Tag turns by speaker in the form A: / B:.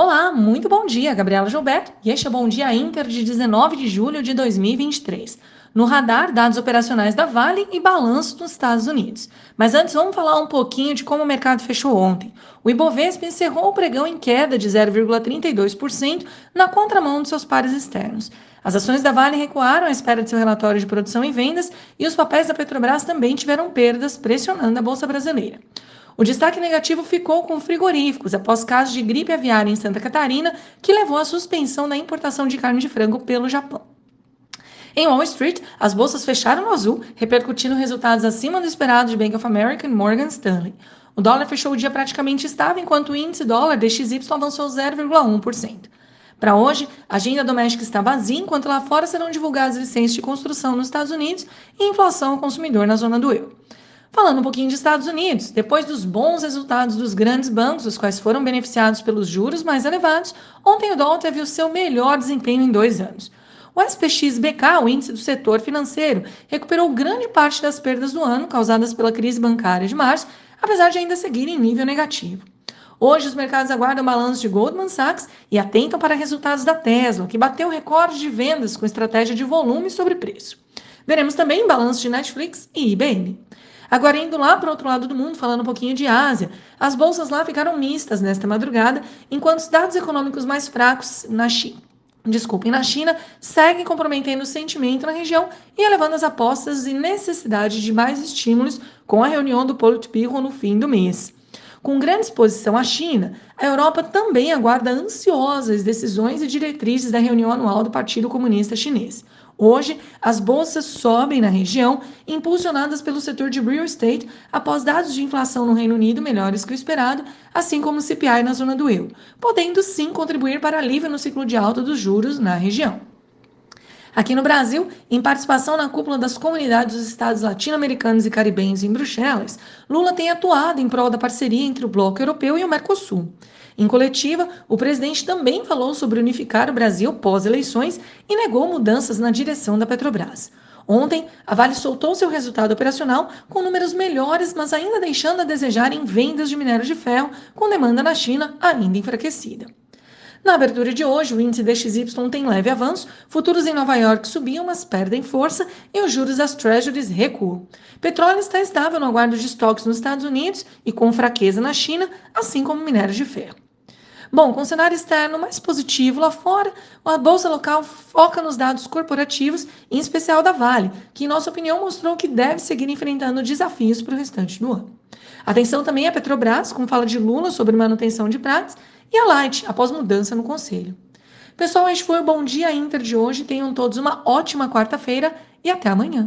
A: Olá, muito bom dia, Gabriela Gilberto, e este é o Bom Dia Inter de 19 de julho de 2023. No radar, dados operacionais da Vale e balanço dos Estados Unidos. Mas antes, vamos falar um pouquinho de como o mercado fechou ontem. O Ibovespa encerrou o pregão em queda de 0,32% na contramão de seus pares externos. As ações da Vale recuaram à espera de seu relatório de produção e vendas e os papéis da Petrobras também tiveram perdas, pressionando a Bolsa Brasileira. O destaque negativo ficou com frigoríficos após casos de gripe aviária em Santa Catarina, que levou à suspensão da importação de carne de frango pelo Japão. Em Wall Street, as bolsas fecharam no azul, repercutindo resultados acima do esperado de Bank of America e Morgan Stanley. O dólar fechou o dia praticamente estável, enquanto o índice dólar DXY avançou 0,1%. Para hoje, a agenda doméstica está vazia, enquanto lá fora serão divulgadas licenças de construção nos Estados Unidos e inflação ao consumidor na zona do euro. Falando um pouquinho de Estados Unidos, depois dos bons resultados dos grandes bancos, os quais foram beneficiados pelos juros mais elevados, ontem o dólar teve o seu melhor desempenho em dois anos. O SPX-BK, o índice do setor financeiro, recuperou grande parte das perdas do ano causadas pela crise bancária de março, apesar de ainda seguir em nível negativo. Hoje, os mercados aguardam balanços de Goldman Sachs e atentam para resultados da Tesla, que bateu recorde de vendas com estratégia de volume sobre preço. Veremos também balanços de Netflix e IBM. Agora, indo lá para o outro lado do mundo, falando um pouquinho de Ásia, as bolsas lá ficaram mistas nesta madrugada, enquanto os dados econômicos mais fracos na China. Desculpem, na China, seguem comprometendo o sentimento na região e elevando as apostas e necessidade de mais estímulos com a reunião do Politburo no fim do mês. Com grande exposição à China, a Europa também aguarda ansiosa as decisões e diretrizes da reunião anual do Partido Comunista Chinês. Hoje, as bolsas sobem na região, impulsionadas pelo setor de real estate, após dados de inflação no Reino Unido melhores que o esperado, assim como o CPI na zona do euro, podendo sim contribuir para alívio no ciclo de alta dos juros na região. Aqui no Brasil, em participação na cúpula das comunidades dos estados latino-americanos e caribenhos em Bruxelas, Lula tem atuado em prol da parceria entre o Bloco Europeu e o Mercosul. Em coletiva, o presidente também falou sobre unificar o Brasil pós-eleições e negou mudanças na direção da Petrobras. Ontem, a Vale soltou seu resultado operacional com números melhores, mas ainda deixando a desejar em vendas de minério de ferro, com demanda na China ainda enfraquecida. Na abertura de hoje, o índice DXY tem leve avanço, futuros em Nova York subiam, mas perdem força e os juros das Treasuries recuam. Petróleo está estável no aguardo de estoques nos Estados Unidos e com fraqueza na China, assim como minérios de ferro. Bom, com o cenário externo mais positivo lá fora, a bolsa local foca nos dados corporativos, em especial da Vale, que, em nossa opinião, mostrou que deve seguir enfrentando desafios para o restante do ano. Atenção também a Petrobras, como fala de Lula sobre manutenção de pratos, e a Light, após mudança no conselho. Pessoal, este foi o Bom Dia Inter de hoje. Tenham todos uma ótima quarta-feira e até amanhã.